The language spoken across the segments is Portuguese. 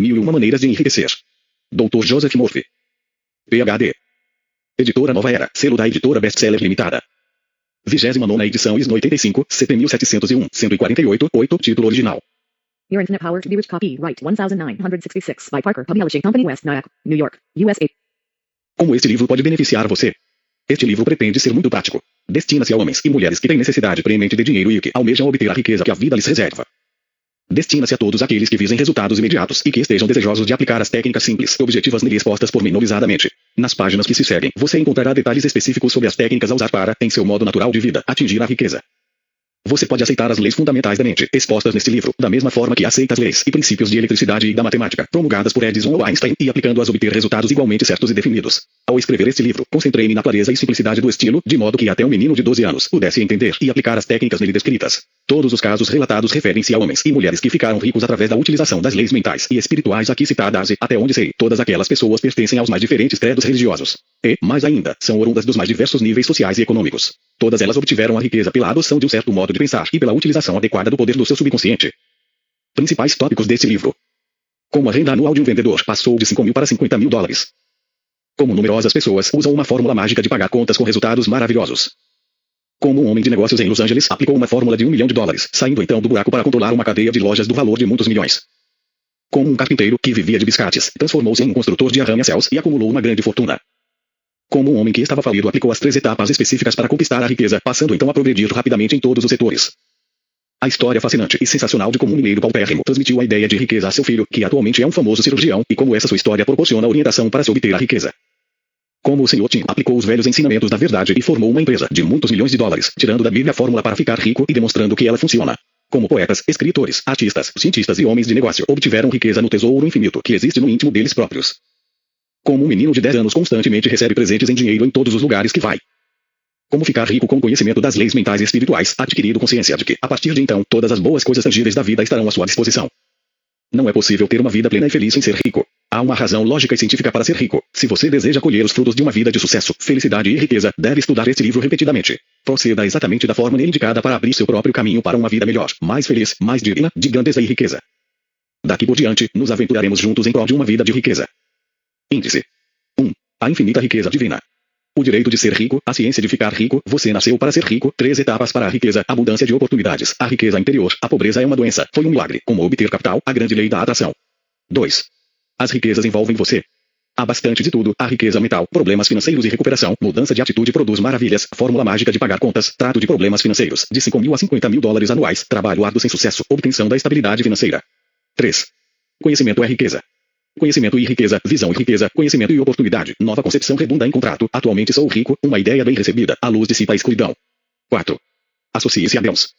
Mil e uma maneiras de enriquecer. Dr. Joseph Murphy. PhD. Editora Nova Era, selo da editora Bestseller Limitada. 29 edição ISO 85, CP 1701, 148, 8, título original. Your Internet Power to be Rich Copyright 1966 by Parker Publishing Company West Nyack, New York, USA. Como este livro pode beneficiar você? Este livro pretende ser muito prático. Destina-se a homens e mulheres que têm necessidade premente de dinheiro e que almejam obter a riqueza que a vida lhes reserva. Destina-se a todos aqueles que visem resultados imediatos e que estejam desejosos de aplicar as técnicas simples e objetivas nele expostas pormenorizadamente. Nas páginas que se seguem, você encontrará detalhes específicos sobre as técnicas a usar para, em seu modo natural de vida, atingir a riqueza. Você pode aceitar as leis fundamentais da mente, expostas neste livro, da mesma forma que aceita as leis e princípios de eletricidade e da matemática, promulgadas por Edison ou Einstein, e aplicando-as obter resultados igualmente certos e definidos. Ao escrever este livro, concentrei-me na clareza e simplicidade do estilo, de modo que até um menino de 12 anos pudesse entender e aplicar as técnicas nele descritas. Todos os casos relatados referem-se a homens e mulheres que ficaram ricos através da utilização das leis mentais e espirituais aqui citadas e, até onde sei, todas aquelas pessoas pertencem aos mais diferentes credos religiosos. E, mais ainda, são oriundas dos mais diversos níveis sociais e econômicos. Todas elas obtiveram a riqueza pela adoção de um certo modo de pensar e pela utilização adequada do poder do seu subconsciente. Principais tópicos deste livro. Como a renda anual de um vendedor passou de 5 mil para 50 mil dólares. Como numerosas pessoas usam uma fórmula mágica de pagar contas com resultados maravilhosos. Como um homem de negócios em Los Angeles aplicou uma fórmula de um milhão de dólares, saindo então do buraco para controlar uma cadeia de lojas do valor de muitos milhões. Como um carpinteiro que vivia de biscates, transformou-se em um construtor de arranha-céus e acumulou uma grande fortuna. Como um homem que estava falido aplicou as três etapas específicas para conquistar a riqueza, passando então a progredir rapidamente em todos os setores. A história fascinante e sensacional de como um mineiro paupérrimo transmitiu a ideia de riqueza a seu filho, que atualmente é um famoso cirurgião, e como essa sua história proporciona orientação para se obter a riqueza. Como o Sr. Tim aplicou os velhos ensinamentos da verdade e formou uma empresa de muitos milhões de dólares, tirando da Bíblia a fórmula para ficar rico e demonstrando que ela funciona. Como poetas, escritores, artistas, cientistas e homens de negócio obtiveram riqueza no tesouro infinito que existe no íntimo deles próprios. Como um menino de 10 anos constantemente recebe presentes em dinheiro em todos os lugares que vai. Como ficar rico com conhecimento das leis mentais e espirituais, adquirido consciência de que, a partir de então, todas as boas coisas tangíveis da vida estarão à sua disposição. Não é possível ter uma vida plena e feliz sem ser rico. Há uma razão lógica e científica para ser rico. Se você deseja colher os frutos de uma vida de sucesso, felicidade e riqueza, deve estudar este livro repetidamente. Proceda exatamente da forma nele indicada para abrir seu próprio caminho para uma vida melhor, mais feliz, mais digna, de grandeza e riqueza. Daqui por diante, nos aventuraremos juntos em prol de uma vida de riqueza. Índice 1. A infinita riqueza divina. O direito de ser rico, a ciência de ficar rico, você nasceu para ser rico, três etapas para a riqueza, abundância de oportunidades, a riqueza interior, a pobreza é uma doença, foi um milagre, como obter capital, a grande lei da atração. 2. As riquezas envolvem você. Há bastante de tudo, a riqueza mental, problemas financeiros e recuperação, mudança de atitude produz maravilhas, fórmula mágica de pagar contas, trato de problemas financeiros, de 5 mil a 50 mil dólares anuais, trabalho árduo sem sucesso, obtenção da estabilidade financeira. 3. Conhecimento é riqueza. Conhecimento e riqueza, visão e riqueza, conhecimento e oportunidade, nova concepção redunda em contrato, atualmente sou rico, uma ideia bem recebida, a luz dissipa a escuridão. 4. Associe-se a Deus.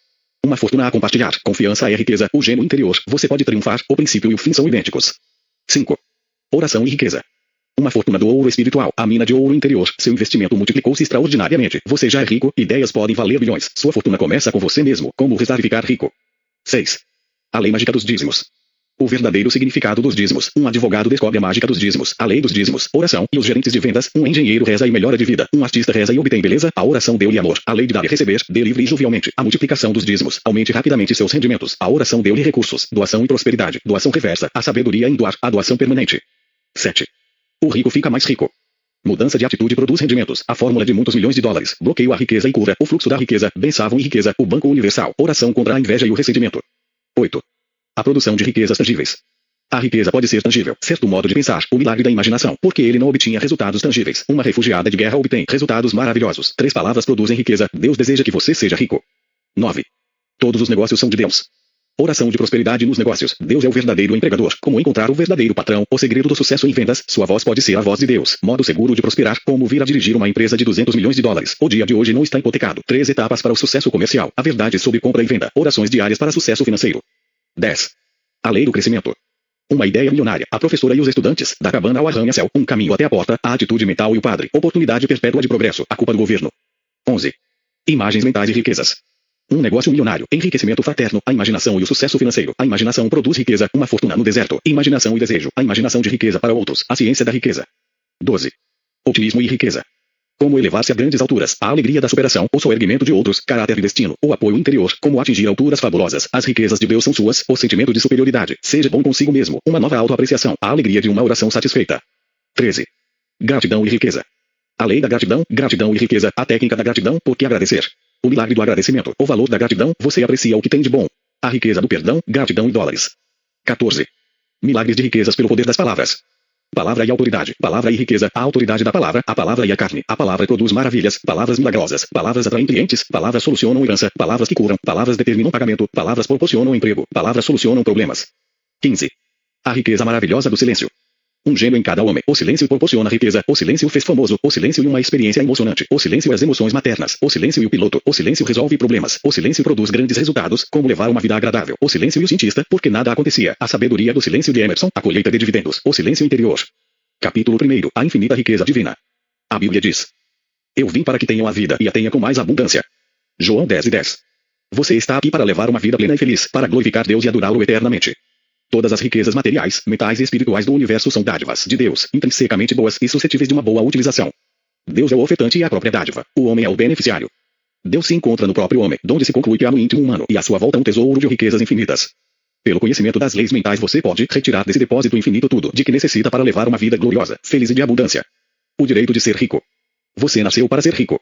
Uma fortuna a compartilhar, confiança é riqueza, o gênio interior, você pode triunfar, o princípio e o fim são idênticos. 5. Oração e riqueza. Uma fortuna do ouro espiritual, a mina de ouro interior, seu investimento multiplicou-se extraordinariamente, você já é rico, ideias podem valer bilhões, sua fortuna começa com você mesmo, como rezar e ficar rico. 6. A lei mágica dos dízimos. O verdadeiro significado dos dízimos. Um advogado descobre a mágica dos dízimos, a lei dos dízimos, oração, e os gerentes de vendas. Um engenheiro reza e melhora de vida. Um artista reza e obtém beleza. A oração deu-lhe amor. A lei de dar e receber, dê livre e jovialmente. A multiplicação dos dízimos. Aumente rapidamente seus rendimentos. A oração deu-lhe recursos. Doação e prosperidade. Doação reversa. A sabedoria em doar. A doação permanente. 7. O rico fica mais rico. Mudança de atitude produz rendimentos. A fórmula de muitos milhões de dólares. Bloqueio a riqueza e cura. O fluxo da riqueza. Bençavam e riqueza. O Banco Universal. Oração contra a inveja e o ressentimento. 8. A produção de riquezas tangíveis. A riqueza pode ser tangível, certo modo de pensar, o milagre da imaginação, porque ele não obtinha resultados tangíveis. Uma refugiada de guerra obtém resultados maravilhosos. Três palavras produzem riqueza. Deus deseja que você seja rico. 9. Todos os negócios são de Deus. Oração de prosperidade nos negócios. Deus é o verdadeiro empregador. Como encontrar o verdadeiro patrão? O segredo do sucesso em vendas. Sua voz pode ser a voz de Deus. Modo seguro de prosperar. Como vir a dirigir uma empresa de 200 milhões de dólares. O dia de hoje não está hipotecado. Três etapas para o sucesso comercial. A verdade sobre compra e venda. Orações diárias para sucesso financeiro. 10. A lei do crescimento. Uma ideia milionária. A professora e os estudantes. Da cabana ao arranha-céu. Um caminho até a porta. A atitude mental e o padre. Oportunidade perpétua de progresso. A culpa do governo. 11. Imagens mentais e riquezas. Um negócio milionário. Enriquecimento fraterno. A imaginação e o sucesso financeiro. A imaginação produz riqueza. Uma fortuna no deserto. Imaginação e desejo. A imaginação de riqueza para outros. A ciência da riqueza. 12. Otimismo e riqueza. Como elevar-se a grandes alturas, a alegria da superação, o soerguimento de outros, caráter e destino, o apoio interior, como atingir alturas fabulosas. As riquezas de Deus são suas, o sentimento de superioridade, seja bom consigo mesmo, uma nova autoapreciação, a alegria de uma oração satisfeita. 13. Gratidão e riqueza. A lei da gratidão, gratidão e riqueza, a técnica da gratidão, por que agradecer? O milagre do agradecimento, o valor da gratidão, você aprecia o que tem de bom. A riqueza do perdão, gratidão e dólares. 14. Milagres de riquezas pelo poder das palavras. Palavra e autoridade, palavra e riqueza, a autoridade da palavra, a palavra e a carne. A palavra produz maravilhas, palavras milagrosas, palavras atraem clientes, palavras solucionam herança, palavras que curam, palavras determinam pagamento, palavras proporcionam emprego, palavras solucionam problemas. 15. A riqueza maravilhosa do silêncio. Um gênio em cada homem. O silêncio proporciona riqueza. O silêncio fez famoso. O silêncio e uma experiência emocionante. O silêncio e as emoções maternas. O silêncio e o piloto. O silêncio resolve problemas. O silêncio produz grandes resultados, como levar uma vida agradável. O silêncio e o cientista, porque nada acontecia. A sabedoria do silêncio de Emerson. A colheita de dividendos. O silêncio interior. Capítulo 1. A infinita riqueza divina. A Bíblia diz: Eu vim para que tenham a vida e a tenha com mais abundância. João 10 e 10. Você está aqui para levar uma vida plena e feliz, para glorificar Deus e adorá-lo eternamente. Todas as riquezas materiais, mentais e espirituais do universo são dádivas de Deus, intrinsecamente boas e suscetíveis de uma boa utilização. Deus é o ofertante e a própria dádiva. O homem é o beneficiário. Deus se encontra no próprio homem, donde se conclui que há no íntimo humano e à sua volta um tesouro de riquezas infinitas. Pelo conhecimento das leis mentais você pode retirar desse depósito infinito tudo de que necessita para levar uma vida gloriosa, feliz e de abundância. O direito de ser rico. Você nasceu para ser rico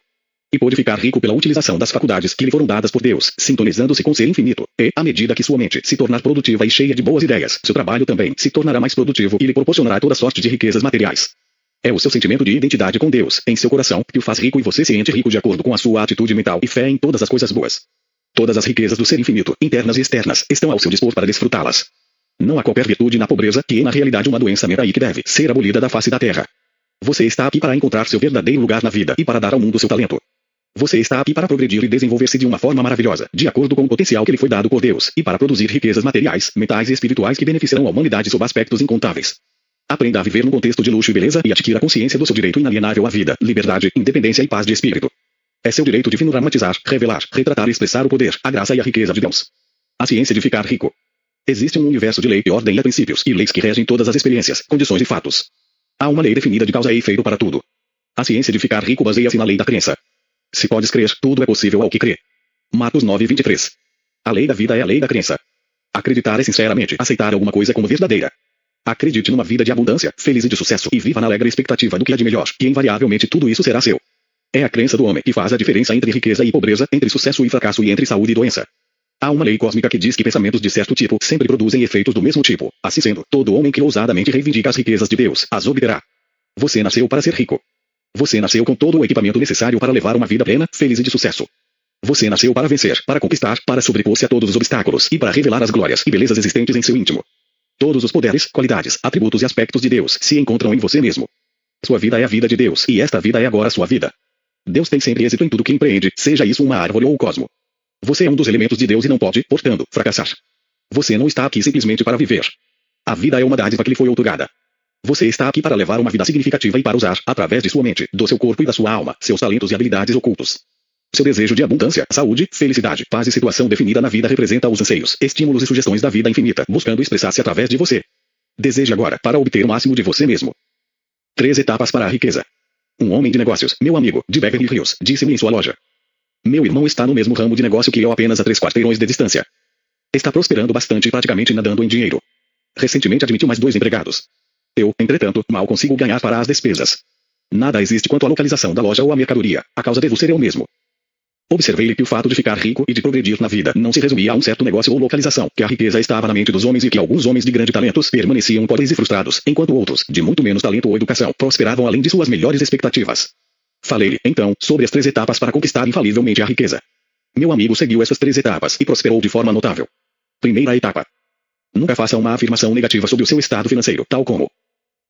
e pode ficar rico pela utilização das faculdades que lhe foram dadas por Deus, sintonizando-se com ser infinito. E, à medida que sua mente se tornar produtiva e cheia de boas ideias, seu trabalho também se tornará mais produtivo e lhe proporcionará toda sorte de riquezas materiais. É o seu sentimento de identidade com Deus, em seu coração, que o faz rico e você se sente rico de acordo com a sua atitude mental e fé em todas as coisas boas. Todas as riquezas do ser infinito, internas e externas, estão ao seu dispor para desfrutá-las. Não há qualquer virtude na pobreza que é na realidade uma doença mental e que deve ser abolida da face da terra. Você está aqui para encontrar seu verdadeiro lugar na vida e para dar ao mundo seu talento. Você está aqui para progredir e desenvolver-se de uma forma maravilhosa, de acordo com o potencial que lhe foi dado por Deus, e para produzir riquezas materiais, mentais e espirituais que beneficiarão a humanidade sob aspectos incontáveis. Aprenda a viver num contexto de luxo e beleza e adquira consciência do seu direito inalienável à vida, liberdade, independência e paz de espírito. É seu direito divino dramatizar, revelar, retratar e expressar o poder, a graça e a riqueza de Deus. A ciência de ficar rico. Existe um universo de lei e ordem e princípios e leis que regem todas as experiências, condições e fatos. Há uma lei definida de causa e efeito para tudo. A ciência de ficar rico baseia-se na lei da crença. Se podes crer, tudo é possível ao que crê. Marcos 9, 23. A lei da vida é a lei da crença. Acreditar é sinceramente aceitar alguma coisa como verdadeira. Acredite numa vida de abundância, feliz e de sucesso e viva na alegre expectativa do que há de melhor, e invariavelmente tudo isso será seu. É a crença do homem que faz a diferença entre riqueza e pobreza, entre sucesso e fracasso e entre saúde e doença. Há uma lei cósmica que diz que pensamentos de certo tipo sempre produzem efeitos do mesmo tipo. Assim sendo, todo homem que ousadamente reivindica as riquezas de Deus, as obterá. Você nasceu para ser rico. Você nasceu com todo o equipamento necessário para levar uma vida plena, feliz e de sucesso. Você nasceu para vencer, para conquistar, para sobrepor-se a todos os obstáculos e para revelar as glórias e belezas existentes em seu íntimo. Todos os poderes, qualidades, atributos e aspectos de Deus se encontram em você mesmo. Sua vida é a vida de Deus e esta vida é agora sua vida. Deus tem sempre êxito em tudo que empreende, seja isso uma árvore ou o cosmo. Você é um dos elementos de Deus e não pode, portanto, fracassar. Você não está aqui simplesmente para viver. A vida é uma dádiva que lhe foi outorgada. Você está aqui para levar uma vida significativa e para usar, através de sua mente, do seu corpo e da sua alma, seus talentos e habilidades ocultos. Seu desejo de abundância, saúde, felicidade, paz e situação definida na vida representa os anseios, estímulos e sugestões da vida infinita, buscando expressar-se através de você. Deseje agora, para obter o máximo de você mesmo. Três etapas para a riqueza. Um homem de negócios, meu amigo, de Beverly Hills, disse-me em sua loja. Meu irmão está no mesmo ramo de negócio que eu apenas a três quarteirões de distância. Está prosperando bastante e praticamente nadando em dinheiro. Recentemente admitiu mais dois empregados. Eu, entretanto, mal consigo ganhar para as despesas. Nada existe quanto à localização da loja ou à mercadoria. A causa devo ser eu mesmo. Observei-lhe que o fato de ficar rico e de progredir na vida não se resumia a um certo negócio ou localização, que a riqueza estava na mente dos homens e que alguns homens de grande talentos permaneciam pobres e frustrados, enquanto outros, de muito menos talento ou educação, prosperavam além de suas melhores expectativas. Falei-lhe, então, sobre as três etapas para conquistar infalivelmente a riqueza. Meu amigo seguiu essas três etapas e prosperou de forma notável. Primeira etapa. Nunca faça uma afirmação negativa sobre o seu estado financeiro, tal como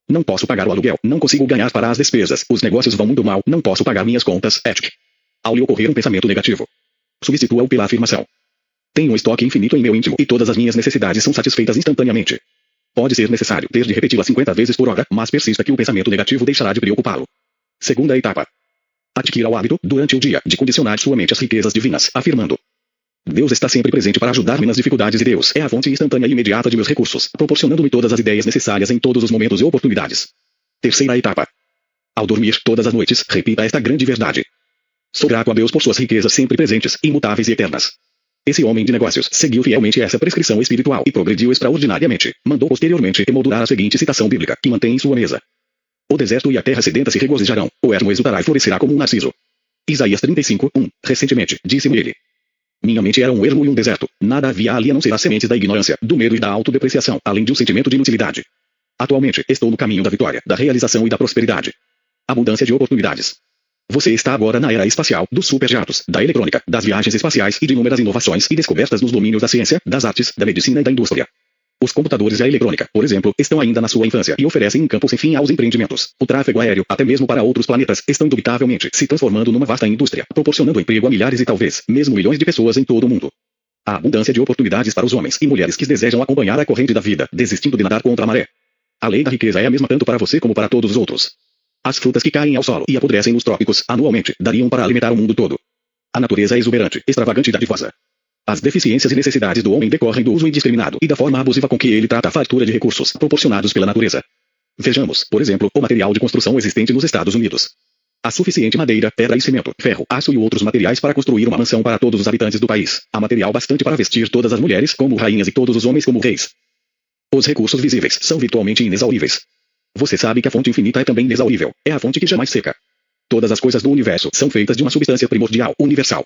não posso pagar o aluguel, não consigo ganhar para as despesas, os negócios vão muito mal, não posso pagar minhas contas, etc. Ao lhe ocorrer um pensamento negativo, substitua-o pela afirmação. Tenho um estoque infinito em meu íntimo e todas as minhas necessidades são satisfeitas instantaneamente. Pode ser necessário ter de repeti-la 50 vezes por hora, mas persista que o pensamento negativo deixará de preocupá-lo. Segunda etapa. Adquira o hábito, durante o dia, de condicionar sua mente às riquezas divinas, afirmando: Deus está sempre presente para ajudar-me nas dificuldades e Deus é a fonte instantânea e imediata de meus recursos, proporcionando-me todas as ideias necessárias em todos os momentos e oportunidades. Terceira etapa. Ao dormir todas as noites, repita esta grande verdade. Sou grato a Deus por suas riquezas sempre presentes, imutáveis e eternas. Esse homem de negócios seguiu fielmente essa prescrição espiritual e progrediu extraordinariamente. Mandou posteriormente emoldurar a seguinte citação bíblica, que mantém em sua mesa. O deserto e a terra sedenta se regozijarão, o ermo exultará e florescerá como um narciso. Isaías 35, 1. Recentemente, disse-me ele. Minha mente era um ermo e um deserto. Nada havia ali a não ser as sementes da ignorância, do medo e da autodepreciação, além de um sentimento de inutilidade. Atualmente, estou no caminho da vitória, da realização e da prosperidade. Abundância de oportunidades. Você está agora na era espacial, dos superjatos, da eletrônica, das viagens espaciais e de inúmeras inovações e descobertas nos domínios da ciência, das artes, da medicina e da indústria. Os computadores e a eletrônica, por exemplo, estão ainda na sua infância e oferecem um campo sem fim aos empreendimentos. O tráfego aéreo, até mesmo para outros planetas, estão indubitavelmente se transformando numa vasta indústria, proporcionando emprego a milhares e talvez, mesmo milhões de pessoas em todo o mundo. A abundância de oportunidades para os homens e mulheres que desejam acompanhar a corrente da vida, desistindo de nadar contra a maré. A lei da riqueza é a mesma tanto para você como para todos os outros. As frutas que caem ao solo e apodrecem nos trópicos, anualmente, dariam para alimentar o mundo todo. A natureza é exuberante, extravagante e dadivosa. As deficiências e necessidades do homem decorrem do uso indiscriminado e da forma abusiva com que ele trata a fartura de recursos proporcionados pela natureza. Vejamos, por exemplo, o material de construção existente nos Estados Unidos. Há suficiente madeira, pedra e cimento, ferro, aço e outros materiais para construir uma mansão para todos os habitantes do país. Há material bastante para vestir todas as mulheres como rainhas e todos os homens como reis. Os recursos visíveis são virtualmente inexauríveis. Você sabe que a fonte infinita é também inexaurível. É a fonte que jamais seca. Todas as coisas do universo são feitas de uma substância primordial, universal.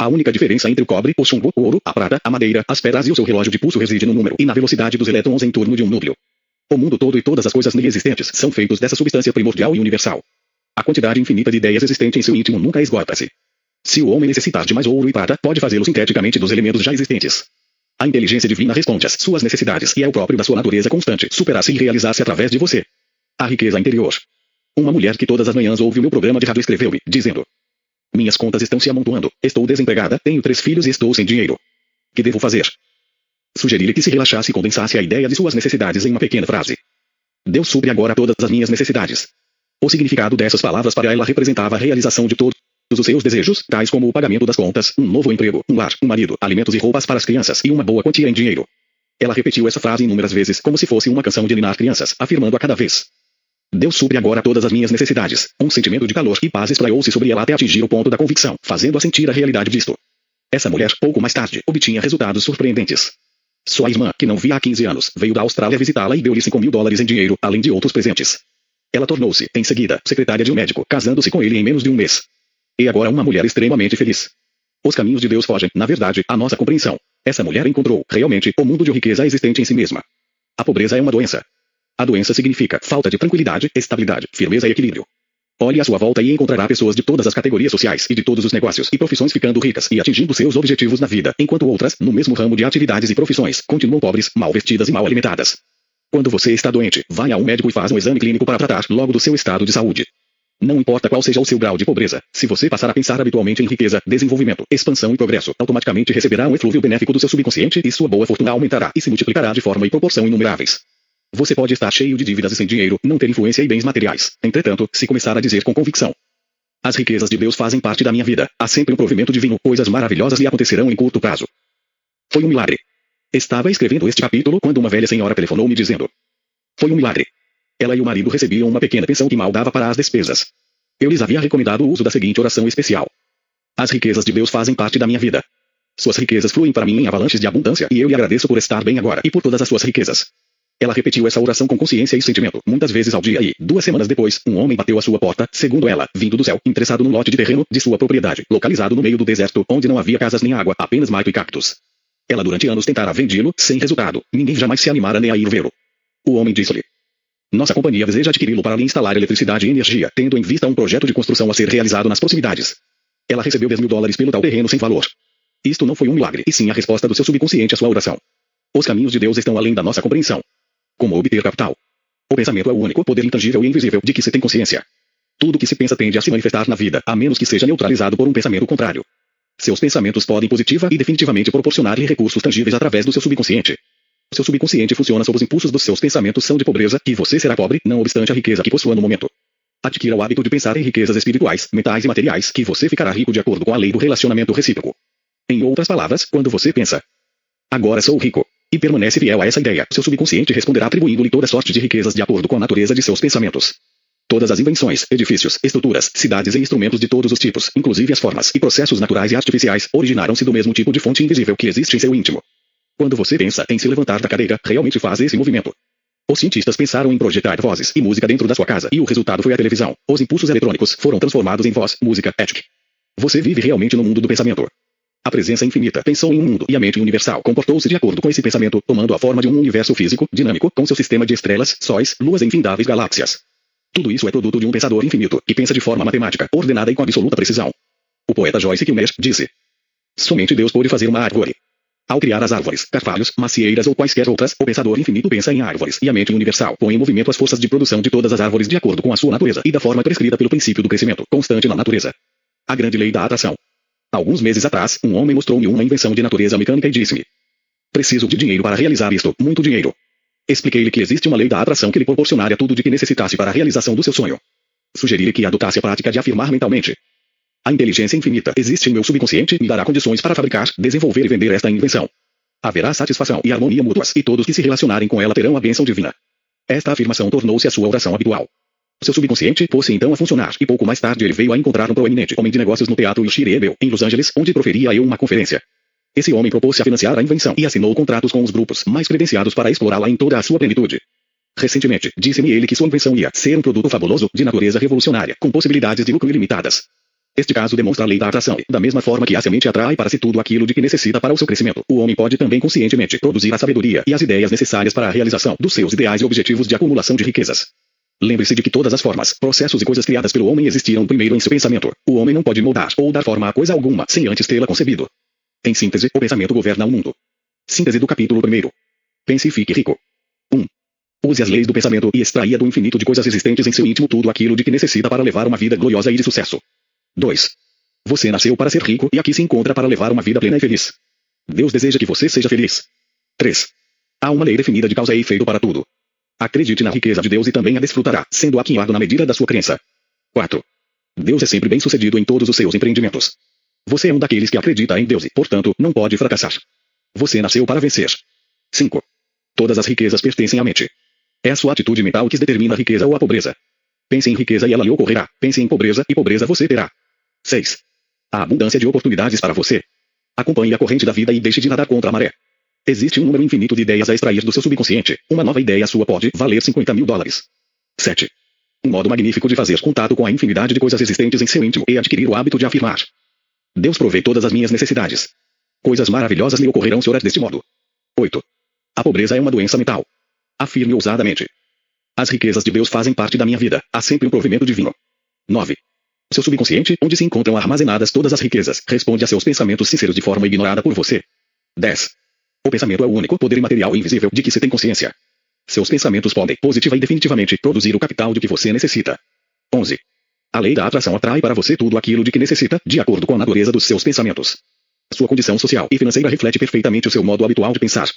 A única diferença entre o cobre, o chumbo, o ouro, a prata, a madeira, as pedras e o seu relógio de pulso reside no número e na velocidade dos elétrons em torno de um núcleo. O mundo todo e todas as coisas nele existentes são feitos dessa substância primordial e universal. A quantidade infinita de ideias existente em seu íntimo nunca esgota-se. Se o homem necessitar de mais ouro e prata, pode fazê-lo sinteticamente dos elementos já existentes. A inteligência divina responde às suas necessidades e é o próprio da sua natureza constante, superar-se e realizar-se através de você. A riqueza interior. Uma mulher que todas as manhãs ouve o meu programa de rádio escreveu-me, dizendo: Minhas contas estão se amontoando, estou desempregada, tenho três filhos e estou sem dinheiro. Que devo fazer? Sugeri-lhe que se relaxasse e condensasse a ideia de suas necessidades em uma pequena frase. Deus supre agora todas as minhas necessidades. O significado dessas palavras para ela representava a realização de todos os seus desejos, tais como o pagamento das contas, um novo emprego, um lar, um marido, alimentos e roupas para as crianças e uma boa quantia em dinheiro. Ela repetiu essa frase inúmeras vezes como se fosse uma canção de ninar crianças, afirmando a cada vez: Deus supre agora todas as minhas necessidades. Um sentimento de calor e paz espraiou-se sobre ela até atingir o ponto da convicção, fazendo-a sentir a realidade disto. Essa mulher, pouco mais tarde, obtinha resultados surpreendentes. Sua irmã, que não via há 15 anos, veio da Austrália visitá-la e deu-lhe 5 mil dólares em dinheiro, além de outros presentes. Ela tornou-se, em seguida, secretária de um médico, casando-se com ele em menos de um mês. E agora uma mulher extremamente feliz. Os caminhos de Deus fogem, na verdade, à nossa compreensão. Essa mulher encontrou, realmente, o mundo de riqueza existente em si mesma. A pobreza é uma doença, a doença significa falta de tranquilidade, estabilidade, firmeza e equilíbrio. Olhe à sua volta e encontrará pessoas de todas as categorias sociais e de todos os negócios e profissões ficando ricas e atingindo seus objetivos na vida, enquanto outras, no mesmo ramo de atividades e profissões, continuam pobres, mal vestidas e mal alimentadas. Quando você está doente, vai a um médico e faz um exame clínico para tratar logo do seu estado de saúde. Não importa qual seja o seu grau de pobreza, se você passar a pensar habitualmente em riqueza, desenvolvimento, expansão e progresso, automaticamente receberá um eflúvio benéfico do seu subconsciente e sua boa fortuna aumentará e se multiplicará de forma e proporção inumeráveis. Você pode estar cheio de dívidas e sem dinheiro, não ter influência e bens materiais. Entretanto, se começar a dizer com convicção: As riquezas de Deus fazem parte da minha vida, há sempre um provimento divino, coisas maravilhosas lhe acontecerão em curto prazo. Foi um milagre. Estava escrevendo este capítulo quando uma velha senhora telefonou me dizendo: Foi um milagre. Ela e o marido recebiam uma pequena pensão que mal dava para as despesas. Eu lhes havia recomendado o uso da seguinte oração especial: As riquezas de Deus fazem parte da minha vida. Suas riquezas fluem para mim em avalanches de abundância e eu lhe agradeço por estar bem agora e por todas as suas riquezas. Ela repetiu essa oração com consciência e sentimento, muitas vezes ao dia e, duas semanas depois, um homem bateu à sua porta, segundo ela, vindo do céu, interessado num lote de terreno de sua propriedade, localizado no meio do deserto, onde não havia casas nem água, apenas mato e cactos. Ela durante anos tentara vendê-lo, sem resultado. Ninguém jamais se animara nem a ir vê-lo. O homem disse-lhe: Nossa companhia deseja adquiri-lo para lhe instalar eletricidade e energia, tendo em vista um projeto de construção a ser realizado nas proximidades. Ela recebeu 10 mil dólares pelo tal terreno sem valor. Isto não foi um milagre, e sim a resposta do seu subconsciente à sua oração. Os caminhos de Deus estão além da nossa compreensão. Como obter capital? O pensamento é o único poder intangível e invisível de que se tem consciência. Tudo que se pensa tende a se manifestar na vida, a menos que seja neutralizado por um pensamento contrário. Seus pensamentos podem positiva e definitivamente proporcionar-lhe recursos tangíveis através do seu subconsciente. Seu subconsciente funciona sob os impulsos dos seus pensamentos são de pobreza, e você será pobre, não obstante a riqueza que possua no momento. Adquira o hábito de pensar em riquezas espirituais, mentais e materiais, que você ficará rico de acordo com a lei do relacionamento recíproco. Em outras palavras, quando você pensa, agora sou rico, e permanece fiel a essa ideia, seu subconsciente responderá atribuindo-lhe toda sorte de riquezas de acordo com a natureza de seus pensamentos. Todas as invenções, edifícios, estruturas, cidades e instrumentos de todos os tipos, inclusive as formas e processos naturais e artificiais, originaram-se do mesmo tipo de fonte invisível que existe em seu íntimo. Quando você pensa em se levantar da cadeira, realmente faz esse movimento. Os cientistas pensaram em projetar vozes e música dentro da sua casa, e o resultado foi a televisão. Os impulsos eletrônicos foram transformados em voz, música, ética. Você vive realmente no mundo do pensamento. A presença infinita pensou em um mundo e a mente universal comportou-se de acordo com esse pensamento, tomando a forma de um universo físico, dinâmico, com seu sistema de estrelas, sóis, luas e infindáveis galáxias. Tudo isso é produto de um pensador infinito, que pensa de forma matemática, ordenada e com absoluta precisão. O poeta Joyce Kilmer disse: Somente Deus pode fazer uma árvore. Ao criar as árvores, carvalhos, macieiras ou quaisquer outras, o pensador infinito pensa em árvores e a mente universal põe em movimento as forças de produção de todas as árvores de acordo com a sua natureza e da forma prescrita pelo princípio do crescimento constante na natureza. A grande lei da atração. Alguns meses atrás, um homem mostrou-me uma invenção de natureza mecânica e disse-me: Preciso de dinheiro para realizar isto, muito dinheiro. Expliquei-lhe que existe uma lei da atração que lhe proporcionaria tudo de que necessitasse para a realização do seu sonho. Sugeri-lhe que adotasse a prática de afirmar mentalmente: A inteligência infinita existe em meu subconsciente e me dará condições para fabricar, desenvolver e vender esta invenção. Haverá satisfação e harmonia mútuas, e todos que se relacionarem com ela terão a bênção divina. Esta afirmação tornou-se a sua oração habitual. Seu subconsciente pôs-se então a funcionar, e pouco mais tarde ele veio a encontrar um proeminente homem de negócios no teatro Yoshiri Ebel, em Los Angeles, onde proferia eu uma conferência. Esse homem propôs-se a financiar a invenção e assinou contratos com os grupos mais credenciados para explorá-la em toda a sua plenitude. Recentemente, disse-me ele que sua invenção ia ser um produto fabuloso, de natureza revolucionária, com possibilidades de lucro ilimitadas. Este caso demonstra a lei da atração. Da mesma forma que a semente atrai para si tudo aquilo de que necessita para o seu crescimento, o homem pode também conscientemente produzir a sabedoria e as ideias necessárias para a realização dos seus ideais e objetivos de acumulação de riquezas. Lembre-se de que todas as formas, processos e coisas criadas pelo homem existiram primeiro em seu pensamento. O homem não pode moldar ou dar forma a coisa alguma sem antes tê-la concebido. Em síntese, o pensamento governa o mundo. Síntese do capítulo 1. Pense e fique rico. 1. Use as leis do pensamento e extraia do infinito de coisas existentes em seu íntimo tudo aquilo de que necessita para levar uma vida gloriosa e de sucesso. 2. Você nasceu para ser rico e aqui se encontra para levar uma vida plena e feliz. Deus deseja que você seja feliz. 3. Há uma lei definida de causa e efeito para tudo. Acredite na riqueza de Deus e também a desfrutará, sendo aquinhado na medida da sua crença. 4. Deus é sempre bem sucedido em todos os seus empreendimentos. Você é um daqueles que acredita em Deus e, portanto, não pode fracassar. Você nasceu para vencer. 5. Todas as riquezas pertencem à mente. É a sua atitude mental que determina a riqueza ou a pobreza. Pense em riqueza e ela lhe ocorrerá. Pense em pobreza e pobreza você terá. 6. A abundância de oportunidades para você. Acompanhe a corrente da vida e deixe de nadar contra a maré. Existe um número infinito de ideias a extrair do seu subconsciente. Uma nova ideia sua pode valer 50 mil dólares. 7. Um modo magnífico de fazer contato com a infinidade de coisas existentes em seu íntimo e adquirir o hábito de afirmar. Deus provê todas as minhas necessidades. Coisas maravilhosas lhe ocorrerão se orar deste modo. 8. A pobreza é uma doença mental. Afirme ousadamente. As riquezas de Deus fazem parte da minha vida. Há sempre um provimento divino. 9. Seu subconsciente, onde se encontram armazenadas todas as riquezas, responde a seus pensamentos sinceros de forma ignorada por você. 10. O pensamento é o único poder imaterial e invisível de que se tem consciência. Seus pensamentos podem, positiva e definitivamente, produzir o capital de que você necessita. 11. A lei da atração atrai para você tudo aquilo de que necessita, de acordo com a natureza dos seus pensamentos. Sua condição social e financeira reflete perfeitamente o seu modo habitual de pensar.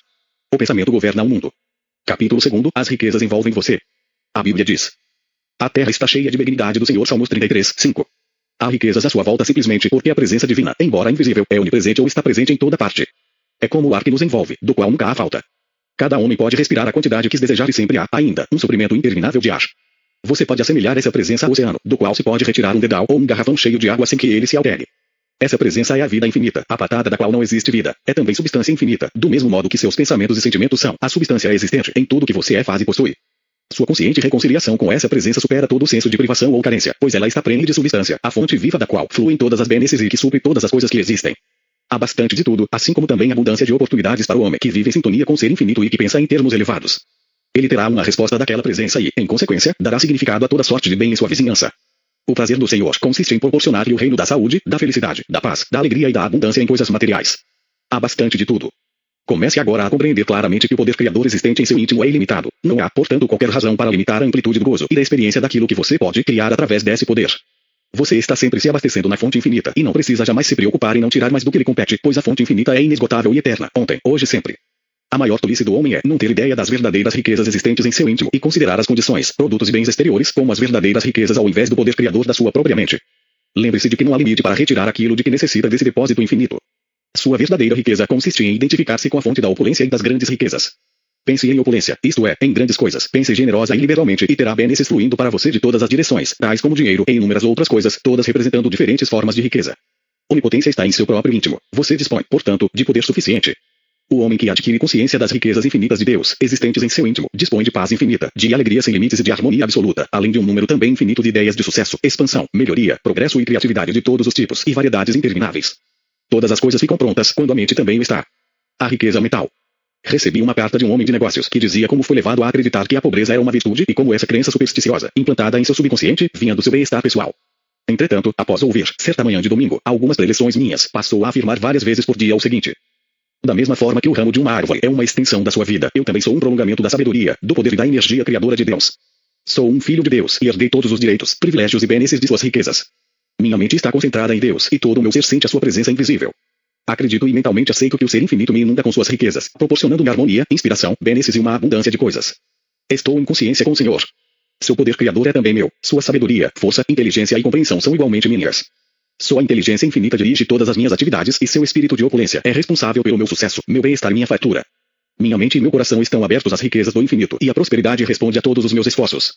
O pensamento governa o mundo. Capítulo 2 As riquezas envolvem você. A Bíblia diz: a terra está cheia de benignidade do Senhor. Salmos 33, 5. Há riquezas à sua volta simplesmente porque a presença divina, embora invisível, é onipresente ou está presente em toda parte. É como o ar que nos envolve, do qual nunca há falta. Cada homem pode respirar a quantidade que desejar e sempre há, ainda, um suprimento interminável de ar. Você pode assemelhar essa presença ao oceano, do qual se pode retirar um dedal ou um garrafão cheio de água sem que ele se altere. Essa presença é a vida infinita, a patada da qual não existe vida. É também substância infinita, do mesmo modo que seus pensamentos e sentimentos são a substância existente em tudo que você é, faz e possui. Sua consciente reconciliação com essa presença supera todo o senso de privação ou carência, pois ela está prene de substância, a fonte viva da qual fluem todas as benesses e que supre todas as coisas que existem. Há bastante de tudo, assim como também abundância de oportunidades para o homem que vive em sintonia com o ser infinito e que pensa em termos elevados. Ele terá uma resposta daquela presença e, em consequência, dará significado a toda sorte de bem em sua vizinhança. O prazer do Senhor consiste em proporcionar-lhe o reino da saúde, da felicidade, da paz, da alegria e da abundância em coisas materiais. Há bastante de tudo. Comece agora a compreender claramente que o poder criador existente em seu íntimo é ilimitado. Não há, portanto, qualquer razão para limitar a amplitude do gozo e da experiência daquilo que você pode criar através desse poder. Você está sempre se abastecendo na fonte infinita e não precisa jamais se preocupar em não tirar mais do que lhe compete, pois a fonte infinita é inesgotável e eterna, ontem, hoje sempre. A maior tolice do homem é não ter ideia das verdadeiras riquezas existentes em seu íntimo e considerar as condições, produtos e bens exteriores como as verdadeiras riquezas ao invés do poder criador da sua própria mente. Lembre-se de que não há limite para retirar aquilo de que necessita desse depósito infinito. Sua verdadeira riqueza consiste em identificar-se com a fonte da opulência e das grandes riquezas. Pense em opulência, isto é, em grandes coisas. Pense generosa e liberalmente e terá benesses fluindo para você de todas as direções, tais como dinheiro e inúmeras outras coisas, todas representando diferentes formas de riqueza. Onipotência está em seu próprio íntimo. Você dispõe, portanto, de poder suficiente. O homem que adquire consciência das riquezas infinitas de Deus, existentes em seu íntimo, dispõe de paz infinita, de alegria sem limites e de harmonia absoluta, além de um número também infinito de ideias de sucesso, expansão, melhoria, progresso e criatividade de todos os tipos e variedades intermináveis. Todas as coisas ficam prontas quando a mente também está. A riqueza mental. Recebi uma carta de um homem de negócios que dizia como foi levado a acreditar que a pobreza era uma virtude e como essa crença supersticiosa, implantada em seu subconsciente, vinha do seu bem-estar pessoal. Entretanto, após ouvir, certa manhã de domingo, algumas preleções minhas, passou a afirmar várias vezes por dia o seguinte: da mesma forma que o ramo de uma árvore é uma extensão da sua vida, eu também sou um prolongamento da sabedoria, do poder e da energia criadora de Deus. Sou um filho de Deus e herdei todos os direitos, privilégios e benesses de suas riquezas. Minha mente está concentrada em Deus e todo o meu ser sente a sua presença invisível. Acredito e mentalmente aceito que o ser infinito me inunda com suas riquezas, proporcionando-me harmonia, inspiração, benesses e uma abundância de coisas. Estou em consciência com o Senhor. Seu poder criador é também meu. Sua sabedoria, força, inteligência e compreensão são igualmente minhas. Sua inteligência infinita dirige todas as minhas atividades e seu espírito de opulência é responsável pelo meu sucesso, meu bem-estar e minha fartura. Minha mente e meu coração estão abertos às riquezas do infinito e a prosperidade responde a todos os meus esforços.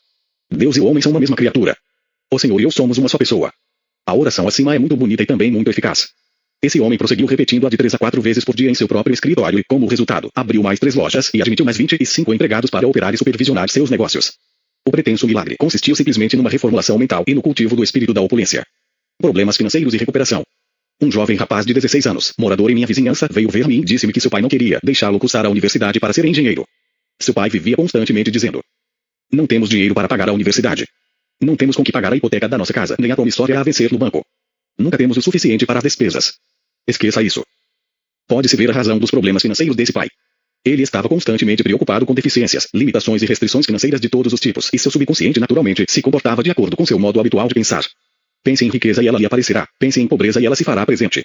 Deus e o homem são uma mesma criatura. O Senhor e eu somos uma só pessoa. A oração acima é muito bonita e também muito eficaz. Esse homem prosseguiu repetindo-a de três a quatro vezes por dia em seu próprio escritório e, como resultado, abriu mais três lojas e admitiu mais 25 empregados para operar e supervisionar seus negócios. O pretenso milagre consistiu simplesmente numa reformulação mental e no cultivo do espírito da opulência. Problemas financeiros e recuperação. Um jovem rapaz de 16 anos, morador em minha vizinhança, veio ver-me e disse-me que seu pai não queria deixá-lo cursar a universidade para ser engenheiro. Seu pai vivia constantemente dizendo: Não temos dinheiro para pagar a universidade. Não temos com que pagar a hipoteca da nossa casa, nem a promissória a vencer no banco. Nunca temos o suficiente para as despesas. Esqueça isso. Pode-se ver a razão dos problemas financeiros desse pai. Ele estava constantemente preocupado com deficiências, limitações e restrições financeiras de todos os tipos, e seu subconsciente naturalmente se comportava de acordo com seu modo habitual de pensar. Pense em riqueza e ela lhe aparecerá. Pense em pobreza e ela se fará presente.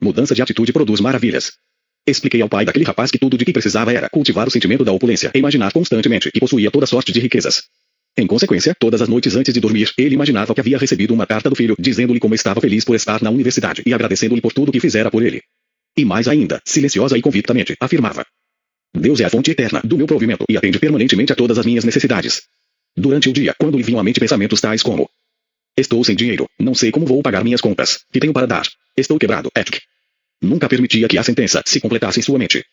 Mudança de atitude produz maravilhas. Expliquei ao pai daquele rapaz que tudo de que precisava era cultivar o sentimento da opulência imaginar constantemente que possuía toda sorte de riquezas. Em consequência, todas as noites antes de dormir, ele imaginava que havia recebido uma carta do filho, dizendo-lhe como estava feliz por estar na universidade e agradecendo-lhe por tudo que fizera por ele. E mais ainda, silenciosa e convictamente, afirmava: Deus é a fonte eterna do meu provimento e atende permanentemente a todas as minhas necessidades. Durante o dia, quando lhe vinham à mente pensamentos tais como: Estou sem dinheiro. Não sei como vou pagar minhas contas. Que tenho para dar? Estou quebrado. Ethic. Nunca permitia que a sentença se completasse em sua mente.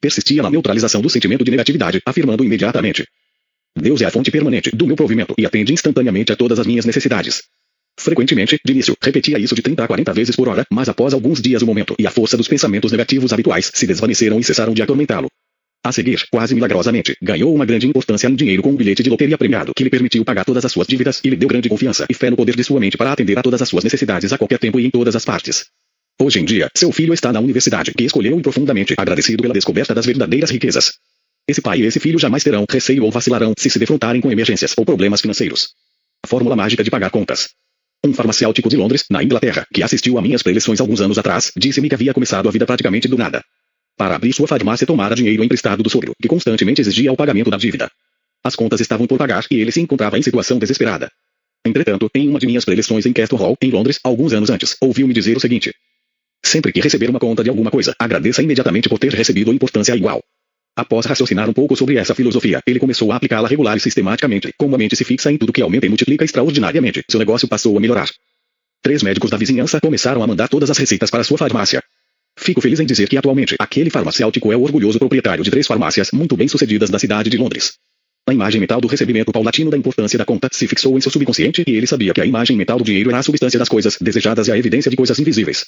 Persistia na neutralização do sentimento de negatividade, afirmando imediatamente: Deus é a fonte permanente do meu provimento e atende instantaneamente a todas as minhas necessidades. Frequentemente, de início, repetia isso de 30 a 40 vezes por hora, mas após alguns dias o momento e a força dos pensamentos negativos habituais se desvaneceram e cessaram de atormentá-lo. A seguir, quase milagrosamente, ganhou uma grande importância no dinheiro com um bilhete de loteria premiado que lhe permitiu pagar todas as suas dívidas e lhe deu grande confiança e fé no poder de sua mente para atender a todas as suas necessidades a qualquer tempo e em todas as partes. Hoje em dia, seu filho está na universidade, que escolheu e profundamente agradecido pela descoberta das verdadeiras riquezas. Esse pai e esse filho jamais terão receio ou vacilarão se se defrontarem com emergências ou problemas financeiros. A fórmula mágica de pagar contas. Um farmacêutico de Londres, na Inglaterra, que assistiu a minhas preleções alguns anos atrás, disse-me que havia começado a vida praticamente do nada. Para abrir sua farmácia tomara dinheiro emprestado do sogro, que constantemente exigia o pagamento da dívida. As contas estavam por pagar e ele se encontrava em situação desesperada. Entretanto, em uma de minhas preleções em Castle Hall, em Londres, alguns anos antes, ouviu-me dizer o seguinte. Sempre que receber uma conta de alguma coisa, agradeça imediatamente por ter recebido importância igual. Após raciocinar um pouco sobre essa filosofia, ele começou a aplicá-la regular e sistematicamente. Como a mente se fixa em tudo que aumenta e multiplica extraordinariamente, seu negócio passou a melhorar. Três médicos da vizinhança começaram a mandar todas as receitas para sua farmácia. Fico feliz em dizer que atualmente aquele farmacêutico é o orgulhoso proprietário de três farmácias muito bem-sucedidas da cidade de Londres. A imagem mental do recebimento paulatino da importância da conta se fixou em seu subconsciente e ele sabia que a imagem mental do dinheiro era a substância das coisas desejadas e a evidência de coisas invisíveis.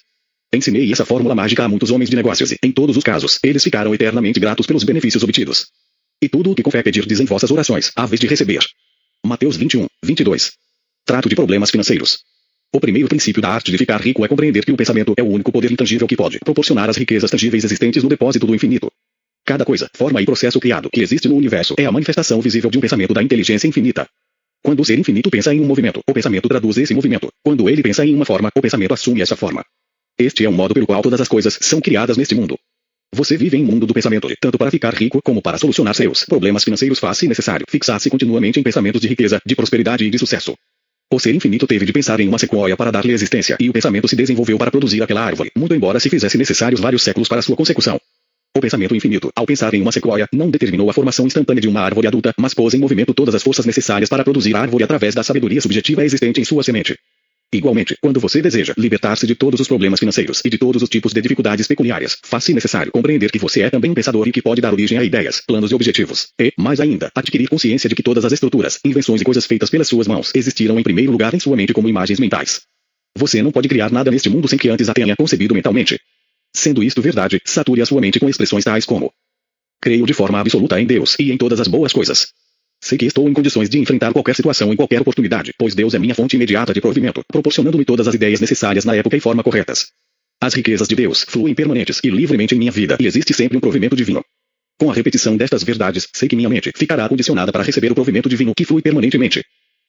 Ensinei essa fórmula mágica a muitos homens de negócios e, em todos os casos, eles ficaram eternamente gratos pelos benefícios obtidos. E tudo o que com fé pedir em vossas orações, a vez de receber. Mateus 21, 22. Trato de problemas financeiros. O primeiro princípio da arte de ficar rico é compreender que o pensamento é o único poder intangível que pode proporcionar as riquezas tangíveis existentes no depósito do infinito. Cada coisa, forma e processo criado que existe no universo é a manifestação visível de um pensamento da inteligência infinita. Quando o ser infinito pensa em um movimento, o pensamento traduz esse movimento. Quando ele pensa em uma forma, o pensamento assume essa forma. Este é o modo pelo qual todas as coisas são criadas neste mundo. Você vive em um mundo do pensamento, tanto para ficar rico como para solucionar seus problemas financeiros faz-se necessário fixar-se continuamente em pensamentos de riqueza, de prosperidade e de sucesso. O ser infinito teve de pensar em uma sequoia para dar-lhe existência, e o pensamento se desenvolveu para produzir aquela árvore, muito embora se fizesse necessários vários séculos para sua consecução. O pensamento infinito, ao pensar em uma sequoia, não determinou a formação instantânea de uma árvore adulta, mas pôs em movimento todas as forças necessárias para produzir a árvore através da sabedoria subjetiva existente em sua semente. Igualmente, quando você deseja libertar-se de todos os problemas financeiros e de todos os tipos de dificuldades pecuniárias, faz-se necessário compreender que você é também um pensador e que pode dar origem a ideias, planos e objetivos. E, mais ainda, adquirir consciência de que todas as estruturas, invenções e coisas feitas pelas suas mãos existiram em primeiro lugar em sua mente como imagens mentais. Você não pode criar nada neste mundo sem que antes a tenha concebido mentalmente. Sendo isto verdade, sature a sua mente com expressões tais como: Creio de forma absoluta em Deus e em todas as boas coisas. Sei que estou em condições de enfrentar qualquer situação em qualquer oportunidade, pois Deus é minha fonte imediata de provimento, proporcionando-me todas as ideias necessárias na época e forma corretas. As riquezas de Deus fluem permanentes e livremente em minha vida, e existe sempre um provimento divino. Com a repetição destas verdades, sei que minha mente ficará condicionada para receber o provimento divino que flui permanentemente.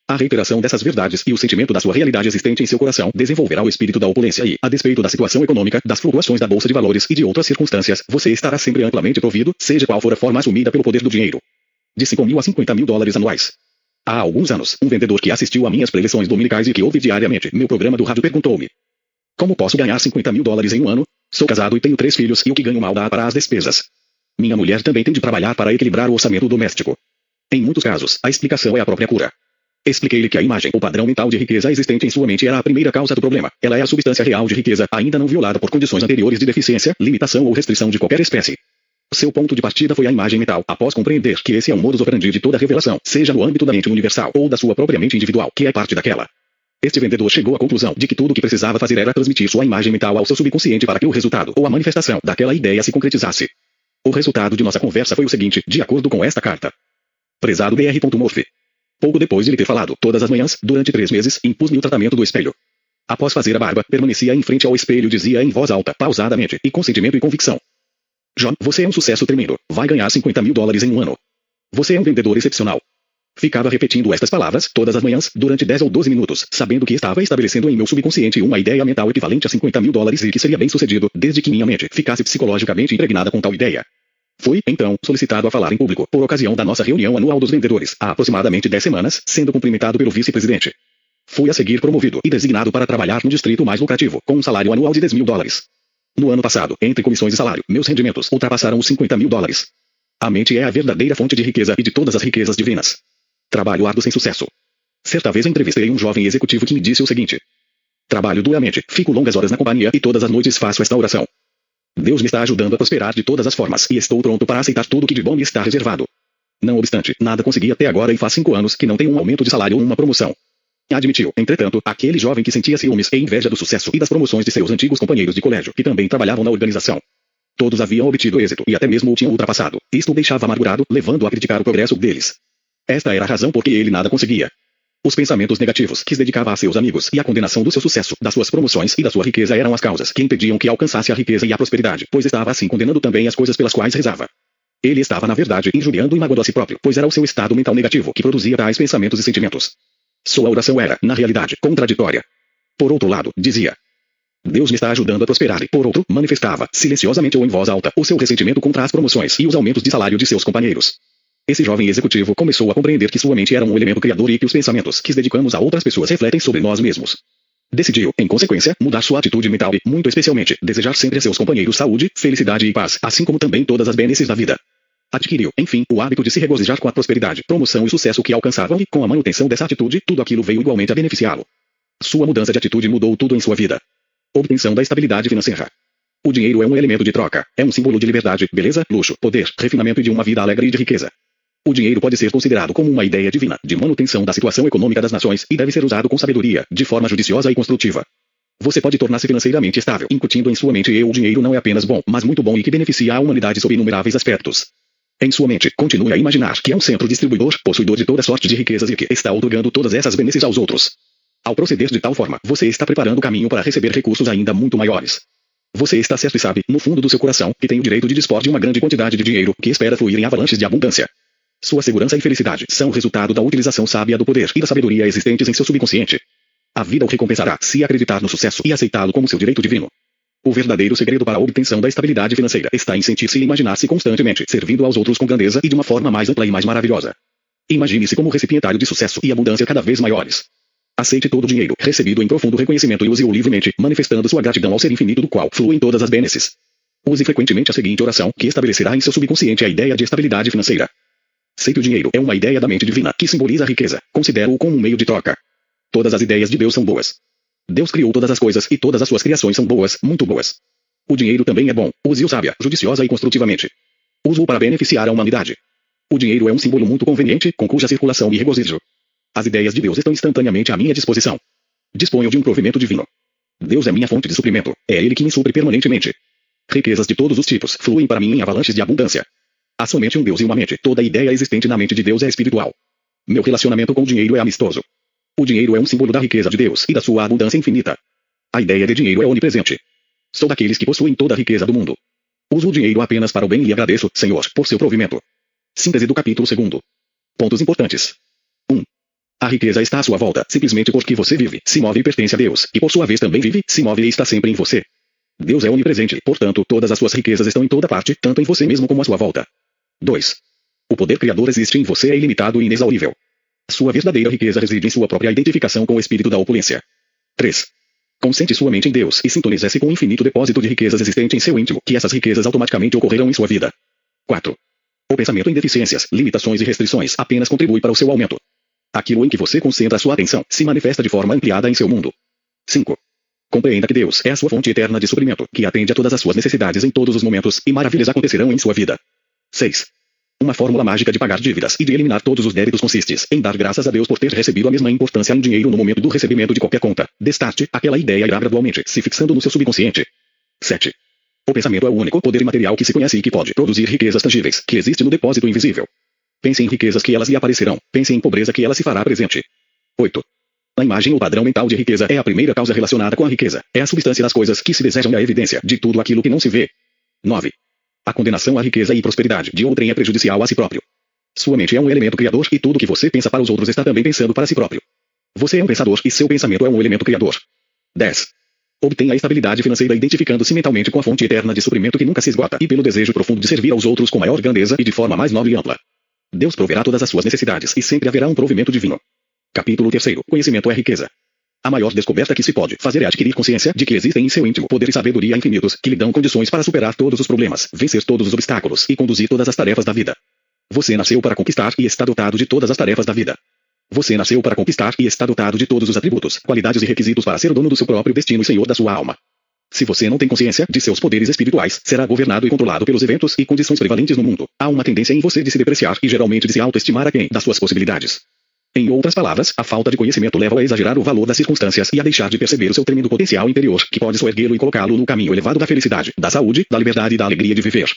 A reiteração dessas verdades e o sentimento da sua realidade existente em seu coração desenvolverá o espírito da opulência e, a despeito da situação econômica, das flutuações da bolsa de valores e de outras circunstâncias, você estará sempre amplamente provido, seja qual for a forma assumida pelo poder do dinheiro. De 5 mil a 50 mil dólares anuais. Há alguns anos, um vendedor que assistiu a minhas preleções dominicais e que ouve diariamente meu programa do rádio perguntou-me: Como posso ganhar 50 mil dólares em um ano? Sou casado e tenho três filhos e o que ganho mal dá para as despesas. Minha mulher também tem de trabalhar para equilibrar o orçamento doméstico. Em muitos casos, a explicação é a própria cura. Expliquei-lhe que a imagem, o padrão mental de riqueza existente em sua mente era a primeira causa do problema. Ela é a substância real de riqueza, ainda não violada por condições anteriores de deficiência, limitação ou restrição de qualquer espécie. Seu ponto de partida foi a imagem mental, após compreender que esse é o modus operandi de toda revelação, seja no âmbito da mente universal ou da sua própria mente individual, que é parte daquela. Este vendedor chegou à conclusão de que tudo o que precisava fazer era transmitir sua imagem mental ao seu subconsciente para que o resultado ou a manifestação daquela ideia se concretizasse. O resultado de nossa conversa foi o seguinte, de acordo com esta carta. Prezado Br. Morphe. Pouco depois de lhe ter falado, todas as manhãs, durante três meses, impus-me o tratamento do espelho. Após fazer a barba, permanecia em frente ao espelho e dizia em voz alta, pausadamente, e com sentimento e convicção. John, você é um sucesso tremendo. Vai ganhar 50 mil dólares em um ano. Você é um vendedor excepcional. Ficava repetindo estas palavras todas as manhãs, durante 10 ou 12 minutos, sabendo que estava estabelecendo em meu subconsciente uma ideia mental equivalente a 50 mil dólares e que seria bem sucedido, desde que minha mente ficasse psicologicamente impregnada com tal ideia. Fui, então, solicitado a falar em público, por ocasião da nossa reunião anual dos vendedores, há aproximadamente 10 semanas, sendo cumprimentado pelo vice-presidente. Fui a seguir promovido e designado para trabalhar no distrito mais lucrativo, com um salário anual de 10 mil dólares. No ano passado, entre comissões e salário, meus rendimentos ultrapassaram os 50 mil dólares. A mente é a verdadeira fonte de riqueza e de todas as riquezas divinas. Trabalho árduo sem sucesso. Certa vez entrevistei um jovem executivo que me disse o seguinte: Trabalho duramente, fico longas horas na companhia e todas as noites faço esta oração. Deus me está ajudando a prosperar de todas as formas e estou pronto para aceitar tudo que de bom me está reservado. Não obstante, nada consegui até agora e faz cinco anos que não tenho um aumento de salário ou uma promoção. Admitiu, entretanto, aquele jovem que sentia ciúmes e inveja do sucesso e das promoções de seus antigos companheiros de colégio, que também trabalhavam na organização. Todos haviam obtido êxito e até mesmo o tinham ultrapassado. Isto o deixava amargurado, levando a criticar o progresso deles. Esta era a razão por que ele nada conseguia. Os pensamentos negativos que se dedicava a seus amigos e a condenação do seu sucesso, das suas promoções e da sua riqueza eram as causas que impediam que alcançasse a riqueza e a prosperidade, pois estava assim condenando também as coisas pelas quais rezava. Ele estava, na verdade, injuriando e magoando a si próprio, pois era o seu estado mental negativo que produzia tais pensamentos e sentimentos. Sua oração era, na realidade, contraditória. Por outro lado, dizia: Deus me está ajudando a prosperar e, por outro, manifestava, silenciosamente ou em voz alta, o seu ressentimento contra as promoções e os aumentos de salário de seus companheiros. Esse jovem executivo começou a compreender que sua mente era um elemento criador e que os pensamentos que dedicamos a outras pessoas refletem sobre nós mesmos. Decidiu, em consequência, mudar sua atitude mental e, muito especialmente, desejar sempre a seus companheiros saúde, felicidade e paz, assim como também todas as bênçãos da vida. Adquiriu, enfim, o hábito de se regozijar com a prosperidade, promoção e sucesso que alcançavam e, com a manutenção dessa atitude, tudo aquilo veio igualmente a beneficiá-lo. Sua mudança de atitude mudou tudo em sua vida. Obtenção da estabilidade financeira. O dinheiro é um elemento de troca, é um símbolo de liberdade, beleza, luxo, poder, refinamento e de uma vida alegre e de riqueza. O dinheiro pode ser considerado como uma ideia divina, de manutenção da situação econômica das nações, e deve ser usado com sabedoria, de forma judiciosa e construtiva. Você pode tornar-se financeiramente estável, incutindo em sua mente que o dinheiro não é apenas bom, mas muito bom e que beneficia a humanidade sob inumeráveis aspectos. Em sua mente, continue a imaginar que é um centro distribuidor, possuidor de toda sorte de riquezas e que está otorgando todas essas benesses aos outros. Ao proceder de tal forma, você está preparando o caminho para receber recursos ainda muito maiores. Você está certo e sabe, no fundo do seu coração, que tem o direito de dispor de uma grande quantidade de dinheiro, que espera fluir em avalanches de abundância. Sua segurança e felicidade são resultado da utilização sábia do poder e da sabedoria existentes em seu subconsciente. A vida o recompensará se acreditar no sucesso e aceitá-lo como seu direito divino. O verdadeiro segredo para a obtenção da estabilidade financeira está em sentir-se e imaginar-se constantemente servindo aos outros com grandeza e de uma forma mais ampla e mais maravilhosa. Imagine-se como recipientário de sucesso e abundância cada vez maiores. Aceite todo o dinheiro recebido em profundo reconhecimento e use-o livremente, manifestando sua gratidão ao ser infinito do qual fluem todas as bênçãos. Use frequentemente a seguinte oração, que estabelecerá em seu subconsciente a ideia de estabilidade financeira. Sei que o dinheiro é uma ideia da mente divina que simboliza a riqueza. Considero-o como um meio de troca. Todas as ideias de Deus são boas. Deus criou todas as coisas e todas as suas criações são boas, muito boas. O dinheiro também é bom. Use-o sábia, judiciosa e construtivamente. Use-o para beneficiar a humanidade. O dinheiro é um símbolo muito conveniente, com cuja circulação me regozijo. As ideias de Deus estão instantaneamente à minha disposição. Disponho de um provimento divino. Deus é minha fonte de suprimento. É Ele que me supre permanentemente. Riquezas de todos os tipos fluem para mim em avalanches de abundância. Há somente um Deus e uma mente. Toda ideia existente na mente de Deus é espiritual. Meu relacionamento com o dinheiro é amistoso. O dinheiro é um símbolo da riqueza de Deus e da sua abundância infinita. A ideia de dinheiro é onipresente. Sou daqueles que possuem toda a riqueza do mundo. Uso o dinheiro apenas para o bem e agradeço, Senhor, por seu provimento. Síntese do capítulo 2. Pontos importantes. 1. A riqueza está à sua volta, simplesmente porque você vive, se move e pertence a Deus, e por sua vez também vive, se move e está sempre em você. Deus é onipresente, portanto, todas as suas riquezas estão em toda parte, tanto em você mesmo como à sua volta. 2. O poder criador existe em você é ilimitado e inexaurível. Sua verdadeira riqueza reside em sua própria identificação com o espírito da opulência. 3. Concentre sua mente em Deus e sintonize-se com o infinito depósito de riquezas existente em seu íntimo, que essas riquezas automaticamente ocorrerão em sua vida. 4. O pensamento em deficiências, limitações e restrições apenas contribui para o seu aumento. Aquilo em que você concentra sua atenção se manifesta de forma ampliada em seu mundo. 5. Compreenda que Deus é a sua fonte eterna de suprimento, que atende a todas as suas necessidades em todos os momentos, e maravilhas acontecerão em sua vida. 6. Uma fórmula mágica de pagar dívidas e de eliminar todos os débitos consiste em dar graças a Deus por ter recebido a mesma importância em dinheiro no momento do recebimento de qualquer conta. Destarte, aquela ideia irá gradualmente se fixando no seu subconsciente. 7. O pensamento é o único poder imaterial que se conhece e que pode produzir riquezas tangíveis, que existe no depósito invisível. Pense em riquezas que elas lhe aparecerão. Pense em pobreza que ela se fará presente. 8. A imagem ou padrão mental de riqueza é a primeira causa relacionada com a riqueza. É a substância das coisas que se desejam e a evidência de tudo aquilo que não se vê. 9. A condenação à riqueza e prosperidade de outrem é prejudicial a si próprio. Sua mente é um elemento criador e tudo que você pensa para os outros está também pensando para si próprio. Você é um pensador e seu pensamento é um elemento criador. 10. Obtenha a estabilidade financeira identificando-se mentalmente com a fonte eterna de suprimento que nunca se esgota e pelo desejo profundo de servir aos outros com maior grandeza e de forma mais nobre e ampla. Deus proverá todas as suas necessidades e sempre haverá um provimento divino. Capítulo 3 Conhecimento é riqueza. A maior descoberta que se pode fazer é adquirir consciência de que existem em seu íntimo poder e sabedoria infinitos que lhe dão condições para superar todos os problemas, vencer todos os obstáculos e conduzir todas as tarefas da vida. Você nasceu para conquistar e está dotado de todas as tarefas da vida. Você nasceu para conquistar e está dotado de todos os atributos, qualidades e requisitos para ser dono do seu próprio destino e senhor da sua alma. Se você não tem consciência de seus poderes espirituais, será governado e controlado pelos eventos e condições prevalentes no mundo. Há uma tendência em você de se depreciar e geralmente de se autoestimar aquém das suas possibilidades. Em outras palavras, a falta de conhecimento leva a exagerar o valor das circunstâncias e a deixar de perceber o seu tremendo potencial interior, que pode soerguê-lo e colocá-lo no caminho elevado da felicidade, da saúde, da liberdade e da alegria de viver.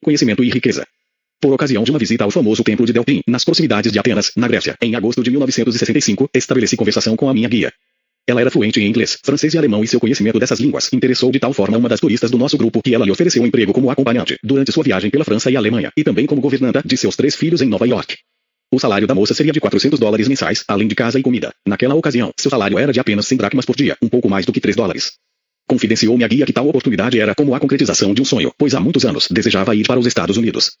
Conhecimento e riqueza. Por ocasião de uma visita ao famoso templo de Delfim, nas proximidades de Atenas, na Grécia, em agosto de 1965, estabeleci conversação com a minha guia. Ela era fluente em inglês, francês e alemão e seu conhecimento dessas línguas interessou de tal forma uma das turistas do nosso grupo que ela lhe ofereceu emprego como acompanhante durante sua viagem pela França e Alemanha, e também como governanta de seus três filhos em Nova York. O salário da moça seria de 400 dólares mensais, além de casa e comida. Naquela ocasião, seu salário era de apenas 100 dracmas por dia, um pouco mais do que 3 dólares. Confidenciou-me a guia que tal oportunidade era como a concretização de um sonho, pois há muitos anos desejava ir para os Estados Unidos.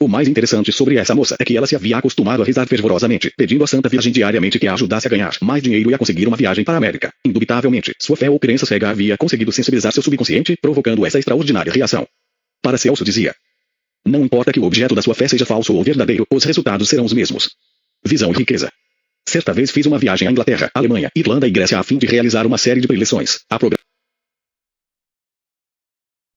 O mais interessante sobre essa moça é que ela se havia acostumado a rezar fervorosamente, pedindo a Santa Virgem diariamente que a ajudasse a ganhar mais dinheiro e a conseguir uma viagem para a América. Indubitavelmente, sua fé ou crença cega havia conseguido sensibilizar seu subconsciente, provocando essa extraordinária reação. Para Celso dizia: Não importa que o objeto da sua fé seja falso ou verdadeiro, os resultados serão os mesmos. Visão e riqueza. Certa vez fiz uma viagem à Inglaterra, Alemanha, Irlanda e Grécia a fim de realizar uma série de preleções. A